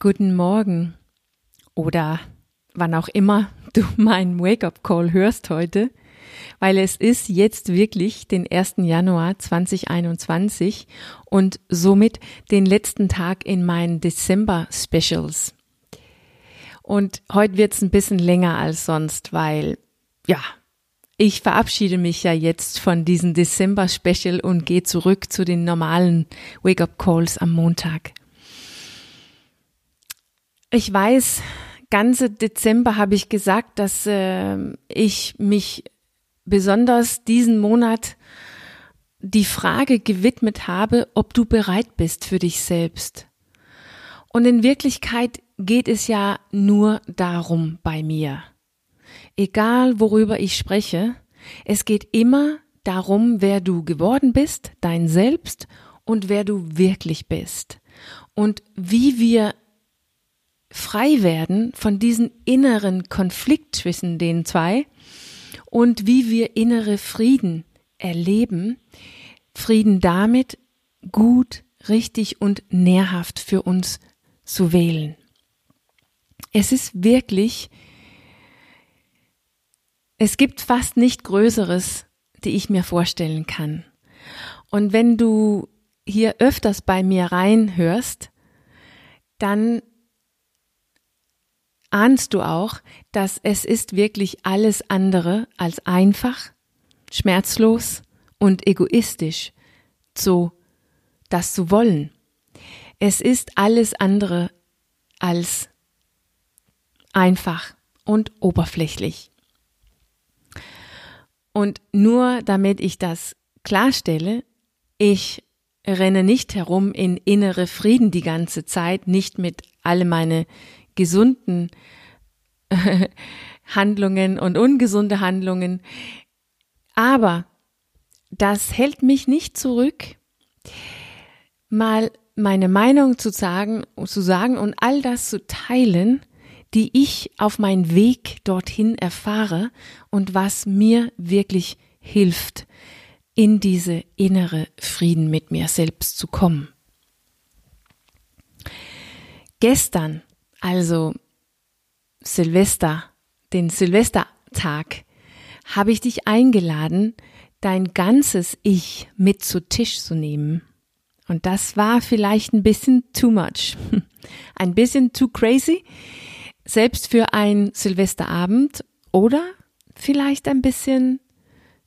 Guten Morgen oder wann auch immer du meinen Wake-up-Call hörst heute, weil es ist jetzt wirklich den 1. Januar 2021 und somit den letzten Tag in meinen Dezember-Specials. Und heute wird's ein bisschen länger als sonst, weil ja, ich verabschiede mich ja jetzt von diesem Dezember-Special und gehe zurück zu den normalen Wake-up-Calls am Montag. Ich weiß, ganze Dezember habe ich gesagt, dass äh, ich mich besonders diesen Monat die Frage gewidmet habe, ob du bereit bist für dich selbst. Und in Wirklichkeit geht es ja nur darum bei mir. Egal worüber ich spreche, es geht immer darum, wer du geworden bist, dein Selbst und wer du wirklich bist. Und wie wir frei werden von diesem inneren Konflikt zwischen den zwei und wie wir innere Frieden erleben, Frieden damit gut, richtig und nährhaft für uns zu wählen. Es ist wirklich, es gibt fast nicht Größeres, die ich mir vorstellen kann. Und wenn du hier öfters bei mir reinhörst, dann ahnst du auch, dass es ist wirklich alles andere als einfach, schmerzlos und egoistisch, so das zu wollen. Es ist alles andere als einfach und oberflächlich. Und nur damit ich das klarstelle, ich renne nicht herum in innere Frieden die ganze Zeit, nicht mit alle meine gesunden Handlungen und ungesunde Handlungen. Aber das hält mich nicht zurück, mal meine Meinung zu sagen, zu sagen und all das zu teilen, die ich auf meinen Weg dorthin erfahre und was mir wirklich hilft, in diese innere Frieden mit mir selbst zu kommen. Gestern also Silvester, den Silvestertag, habe ich dich eingeladen, dein ganzes Ich mit zu Tisch zu nehmen. Und das war vielleicht ein bisschen too much, ein bisschen too crazy, selbst für ein Silvesterabend oder vielleicht ein bisschen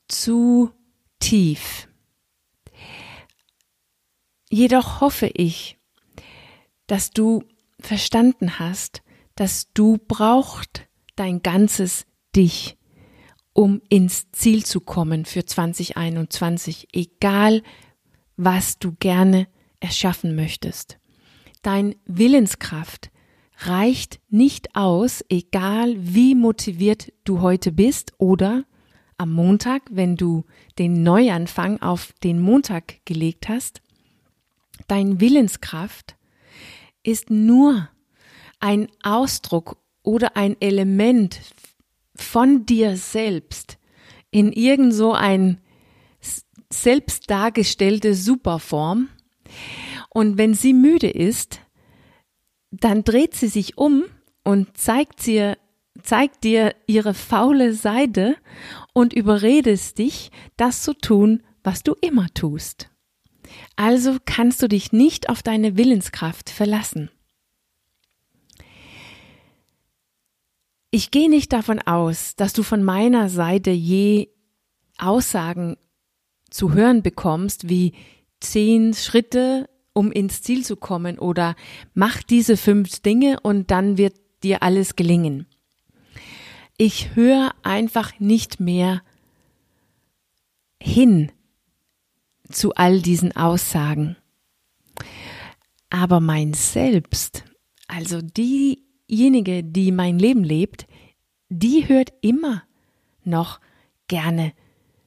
zu tief. Jedoch hoffe ich, dass du verstanden hast, dass du braucht dein ganzes Dich, um ins Ziel zu kommen für 2021, egal was du gerne erschaffen möchtest. Dein Willenskraft reicht nicht aus, egal wie motiviert du heute bist oder am Montag, wenn du den Neuanfang auf den Montag gelegt hast. Dein Willenskraft ist nur ein Ausdruck oder ein Element von dir selbst in irgend so ein selbst dargestellte Superform. Und wenn sie müde ist, dann dreht sie sich um und zeigt dir, zeigt dir ihre faule Seite und überredest dich, das zu tun, was du immer tust. Also kannst du dich nicht auf deine Willenskraft verlassen. Ich gehe nicht davon aus, dass du von meiner Seite je Aussagen zu hören bekommst, wie zehn Schritte, um ins Ziel zu kommen oder mach diese fünf Dinge und dann wird dir alles gelingen. Ich höre einfach nicht mehr hin zu all diesen Aussagen. Aber mein Selbst, also diejenige, die mein Leben lebt, die hört immer noch gerne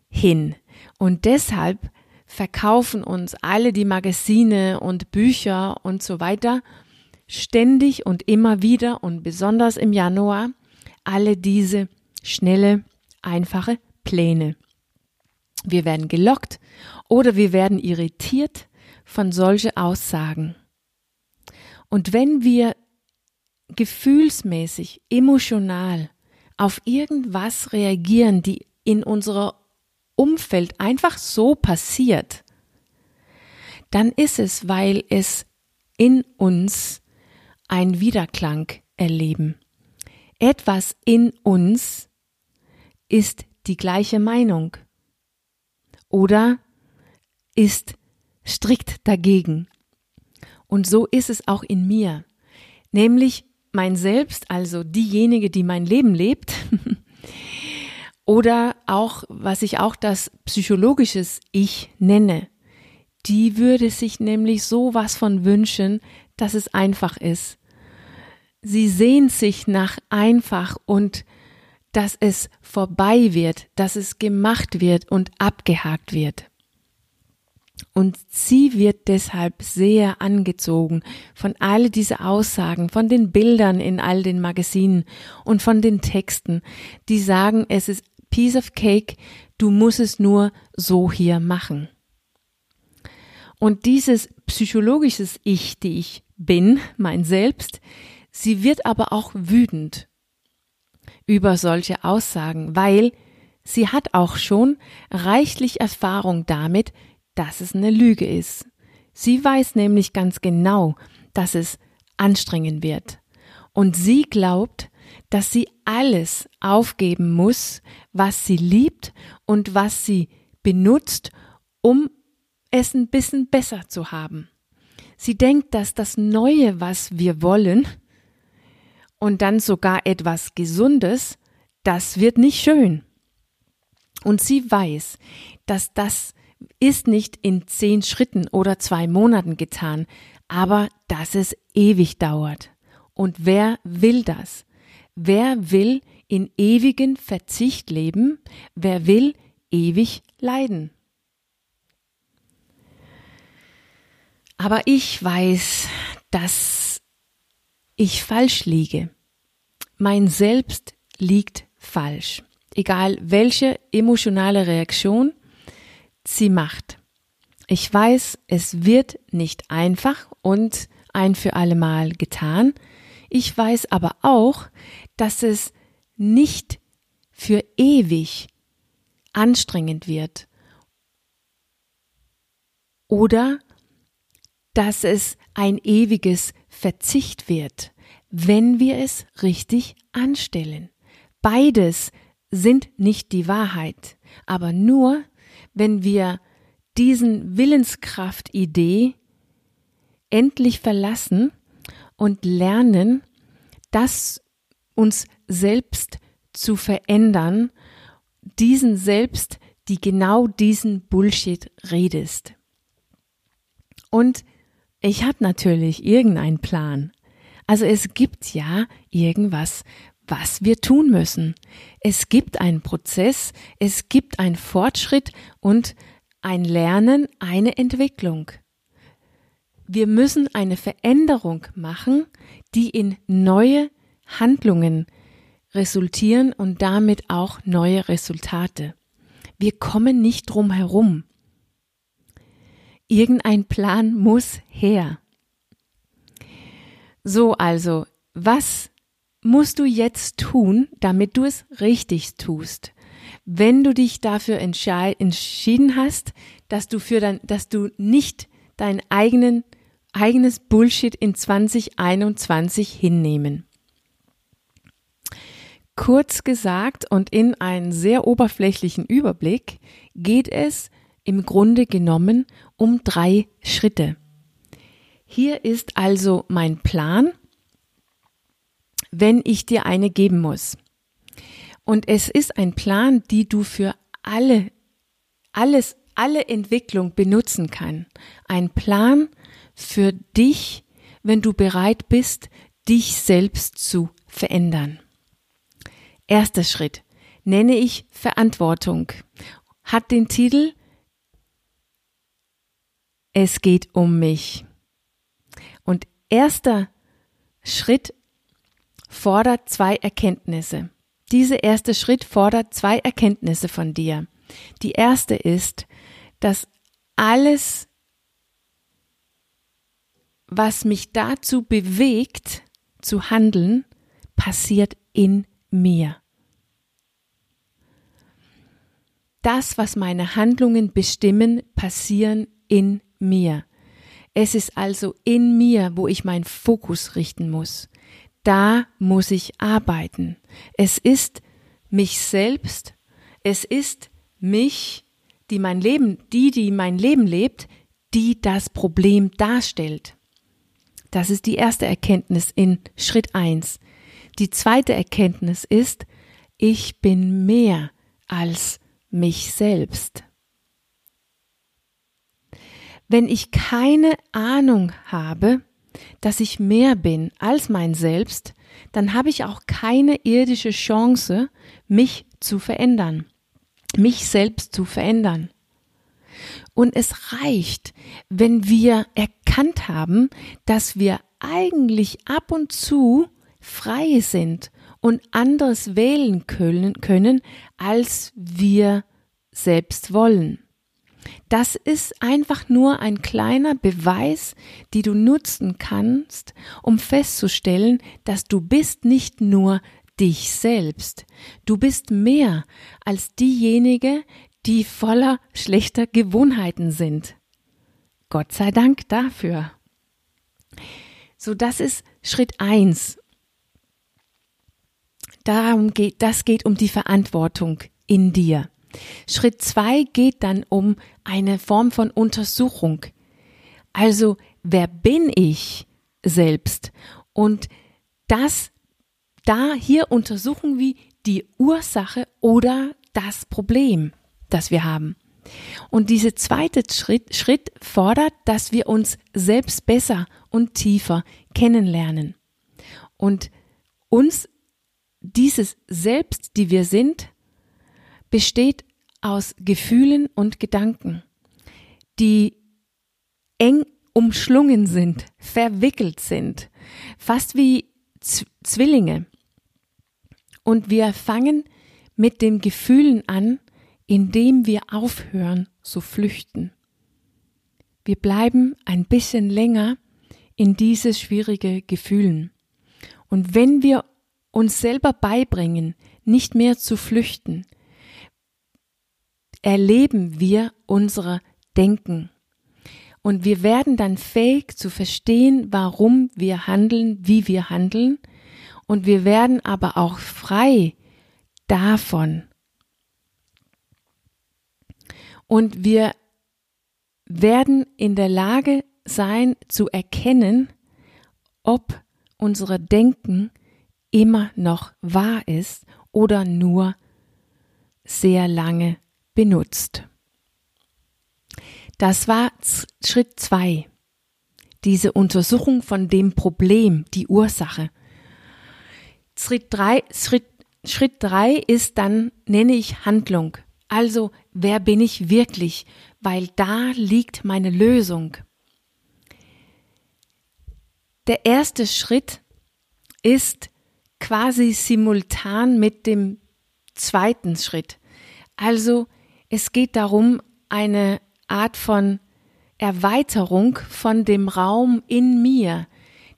hin. Und deshalb verkaufen uns alle die Magazine und Bücher und so weiter ständig und immer wieder und besonders im Januar alle diese schnelle, einfache Pläne. Wir werden gelockt oder wir werden irritiert von solche Aussagen. Und wenn wir gefühlsmäßig, emotional auf irgendwas reagieren, die in unserer Umfeld einfach so passiert, dann ist es, weil es in uns ein Widerklang erleben. Etwas in uns ist die gleiche Meinung oder ist strikt dagegen. Und so ist es auch in mir. Nämlich mein Selbst, also diejenige, die mein Leben lebt, oder auch, was ich auch das psychologisches Ich nenne, die würde sich nämlich so was von wünschen, dass es einfach ist. Sie sehnt sich nach einfach und dass es vorbei wird, dass es gemacht wird und abgehakt wird. Und sie wird deshalb sehr angezogen von all diese Aussagen, von den Bildern in all den Magazinen und von den Texten, die sagen, es ist Piece of Cake, du musst es nur so hier machen. Und dieses psychologisches Ich, die ich bin, mein Selbst, sie wird aber auch wütend über solche Aussagen, weil sie hat auch schon reichlich Erfahrung damit, dass es eine Lüge ist. Sie weiß nämlich ganz genau, dass es anstrengen wird. Und sie glaubt, dass sie alles aufgeben muss, was sie liebt und was sie benutzt, um es ein bisschen besser zu haben. Sie denkt, dass das Neue, was wir wollen, und dann sogar etwas Gesundes, das wird nicht schön. Und sie weiß, dass das ist nicht in zehn Schritten oder zwei Monaten getan, aber dass es ewig dauert. Und wer will das? Wer will in ewigen Verzicht leben? Wer will ewig leiden? Aber ich weiß, dass ich falsch liege. Mein Selbst liegt falsch. Egal welche emotionale Reaktion sie macht. Ich weiß, es wird nicht einfach und ein für allemal getan. Ich weiß aber auch, dass es nicht für ewig anstrengend wird oder dass es ein ewiges Verzicht wird, wenn wir es richtig anstellen. Beides sind nicht die Wahrheit, aber nur wenn wir diesen Willenskraft-Idee endlich verlassen und lernen, das uns selbst zu verändern, diesen selbst, die genau diesen Bullshit redest. Und ich habe natürlich irgendeinen Plan. Also es gibt ja irgendwas, was wir tun müssen. Es gibt einen Prozess, es gibt einen Fortschritt und ein Lernen, eine Entwicklung. Wir müssen eine Veränderung machen, die in neue Handlungen resultieren und damit auch neue Resultate. Wir kommen nicht drum herum. Irgendein Plan muss her. So also, was musst du jetzt tun, damit du es richtig tust. Wenn du dich dafür entschieden hast, dass du für dein, dass du nicht dein eigenen, eigenes Bullshit in 2021 hinnehmen. Kurz gesagt und in einen sehr oberflächlichen Überblick geht es im Grunde genommen um drei Schritte. Hier ist also mein Plan wenn ich dir eine geben muss. Und es ist ein Plan, die du für alle, alles, alle Entwicklung benutzen kann. Ein Plan für dich, wenn du bereit bist, dich selbst zu verändern. Erster Schritt nenne ich Verantwortung. Hat den Titel Es geht um mich. Und erster Schritt fordert zwei Erkenntnisse. Dieser erste Schritt fordert zwei Erkenntnisse von dir. Die erste ist, dass alles, was mich dazu bewegt, zu handeln, passiert in mir. Das, was meine Handlungen bestimmen, passieren in mir. Es ist also in mir, wo ich meinen Fokus richten muss. Da muss ich arbeiten. Es ist mich selbst, es ist mich, die mein Leben, die, die mein Leben lebt, die das Problem darstellt. Das ist die erste Erkenntnis in Schritt eins. Die zweite Erkenntnis ist, ich bin mehr als mich selbst. Wenn ich keine Ahnung habe, dass ich mehr bin als mein Selbst, dann habe ich auch keine irdische Chance, mich zu verändern, mich selbst zu verändern. Und es reicht, wenn wir erkannt haben, dass wir eigentlich ab und zu frei sind und anderes wählen können, können als wir selbst wollen. Das ist einfach nur ein kleiner Beweis, die du nutzen kannst, um festzustellen, dass du bist nicht nur dich selbst. Du bist mehr als diejenige, die voller schlechter Gewohnheiten sind. Gott sei Dank dafür. So, das ist Schritt eins. Darum geht, das geht um die Verantwortung in dir. Schritt zwei geht dann um eine Form von Untersuchung. Also, wer bin ich selbst? Und das, da hier untersuchen wir die Ursache oder das Problem, das wir haben. Und dieser zweite Schritt, Schritt fordert, dass wir uns selbst besser und tiefer kennenlernen und uns dieses Selbst, die wir sind, besteht aus Gefühlen und Gedanken, die eng umschlungen sind, verwickelt sind, fast wie Z Zwillinge. Und wir fangen mit den Gefühlen an, indem wir aufhören zu flüchten. Wir bleiben ein bisschen länger in diese schwierige Gefühlen. Und wenn wir uns selber beibringen, nicht mehr zu flüchten, erleben wir unsere Denken. Und wir werden dann fähig zu verstehen, warum wir handeln, wie wir handeln. Und wir werden aber auch frei davon. Und wir werden in der Lage sein zu erkennen, ob unsere Denken immer noch wahr ist oder nur sehr lange benutzt. Das war Schritt zwei. Diese Untersuchung von dem Problem, die Ursache. Schritt drei, Schritt, Schritt drei ist dann, nenne ich Handlung. Also, wer bin ich wirklich? Weil da liegt meine Lösung. Der erste Schritt ist quasi simultan mit dem zweiten Schritt. Also es geht darum, eine Art von Erweiterung von dem Raum in mir,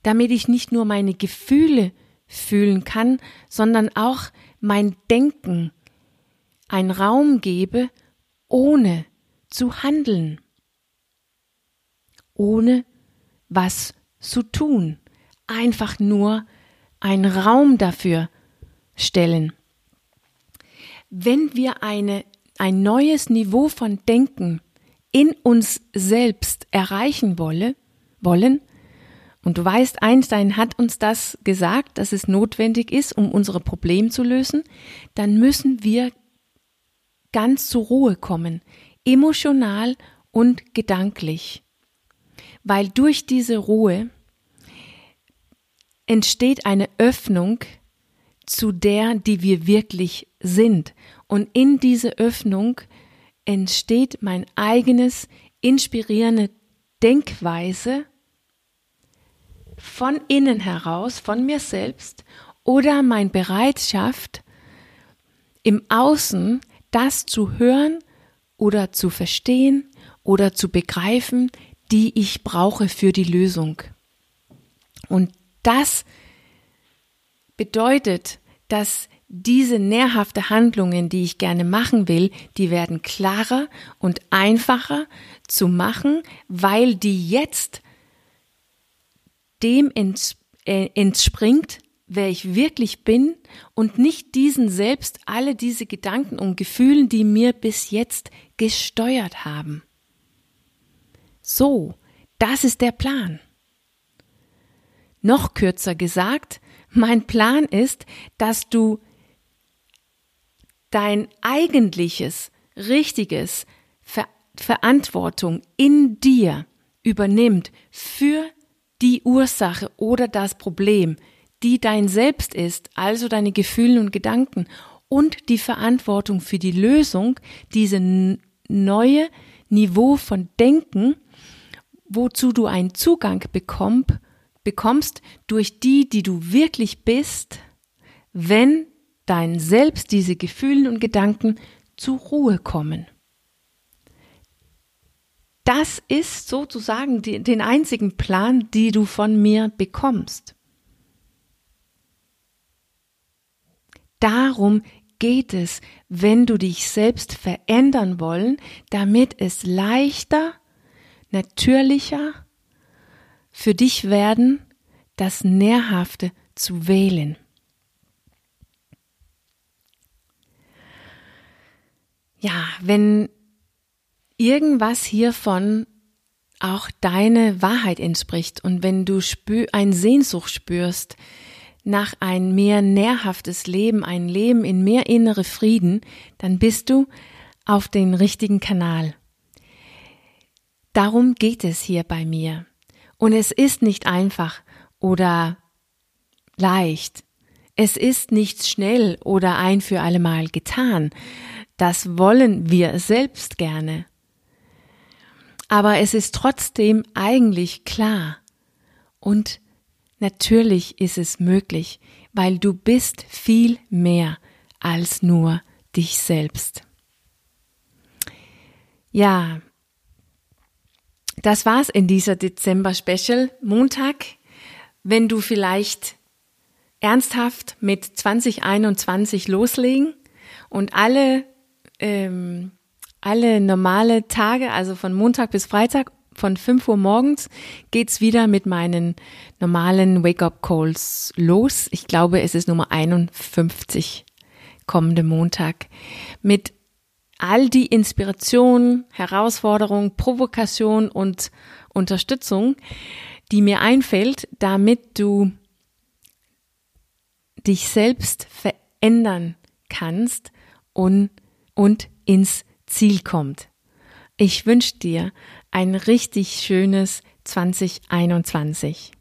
damit ich nicht nur meine Gefühle fühlen kann, sondern auch mein Denken einen Raum gebe, ohne zu handeln, ohne was zu tun, einfach nur einen Raum dafür stellen. Wenn wir eine ein neues Niveau von Denken in uns selbst erreichen wolle, wollen, und du weißt, Einstein hat uns das gesagt, dass es notwendig ist, um unsere Probleme zu lösen, dann müssen wir ganz zur Ruhe kommen, emotional und gedanklich. Weil durch diese Ruhe entsteht eine Öffnung zu der, die wir wirklich sind. Und in diese Öffnung entsteht mein eigenes inspirierende Denkweise von innen heraus, von mir selbst oder mein Bereitschaft im Außen das zu hören oder zu verstehen oder zu begreifen, die ich brauche für die Lösung. Und das bedeutet, dass diese nährhafte Handlungen, die ich gerne machen will, die werden klarer und einfacher zu machen, weil die jetzt dem äh, entspringt, wer ich wirklich bin und nicht diesen selbst alle diese Gedanken und Gefühlen, die mir bis jetzt gesteuert haben. So, das ist der Plan. Noch kürzer gesagt, mein Plan ist, dass du dein eigentliches, richtiges Ver Verantwortung in dir übernimmt für die Ursache oder das Problem, die dein Selbst ist, also deine Gefühle und Gedanken und die Verantwortung für die Lösung, diese neue Niveau von Denken, wozu du einen Zugang bekomm, bekommst durch die, die du wirklich bist, wenn dein Selbst, diese Gefühle und Gedanken zur Ruhe kommen. Das ist sozusagen die, den einzigen Plan, die du von mir bekommst. Darum geht es, wenn du dich selbst verändern wollen, damit es leichter, natürlicher für dich werden, das Nährhafte zu wählen. ja, wenn irgendwas hiervon auch deine Wahrheit entspricht und wenn du spür, ein Sehnsucht spürst nach ein mehr nährhaftes Leben, ein Leben in mehr innere Frieden, dann bist du auf den richtigen Kanal. Darum geht es hier bei mir. Und es ist nicht einfach oder leicht. Es ist nicht schnell oder ein für allemal getan. Das wollen wir selbst gerne. Aber es ist trotzdem eigentlich klar. Und natürlich ist es möglich, weil du bist viel mehr als nur dich selbst. Ja, das war's in dieser Dezember Special Montag. Wenn du vielleicht ernsthaft mit 2021 loslegen und alle ähm, alle normale Tage, also von Montag bis Freitag, von 5 Uhr morgens geht's wieder mit meinen normalen Wake-up-Calls los. Ich glaube, es ist Nummer 51 kommende Montag. Mit all die Inspiration, Herausforderung, Provokation und Unterstützung, die mir einfällt, damit du dich selbst verändern kannst und und ins Ziel kommt. Ich wünsche dir ein richtig schönes 2021.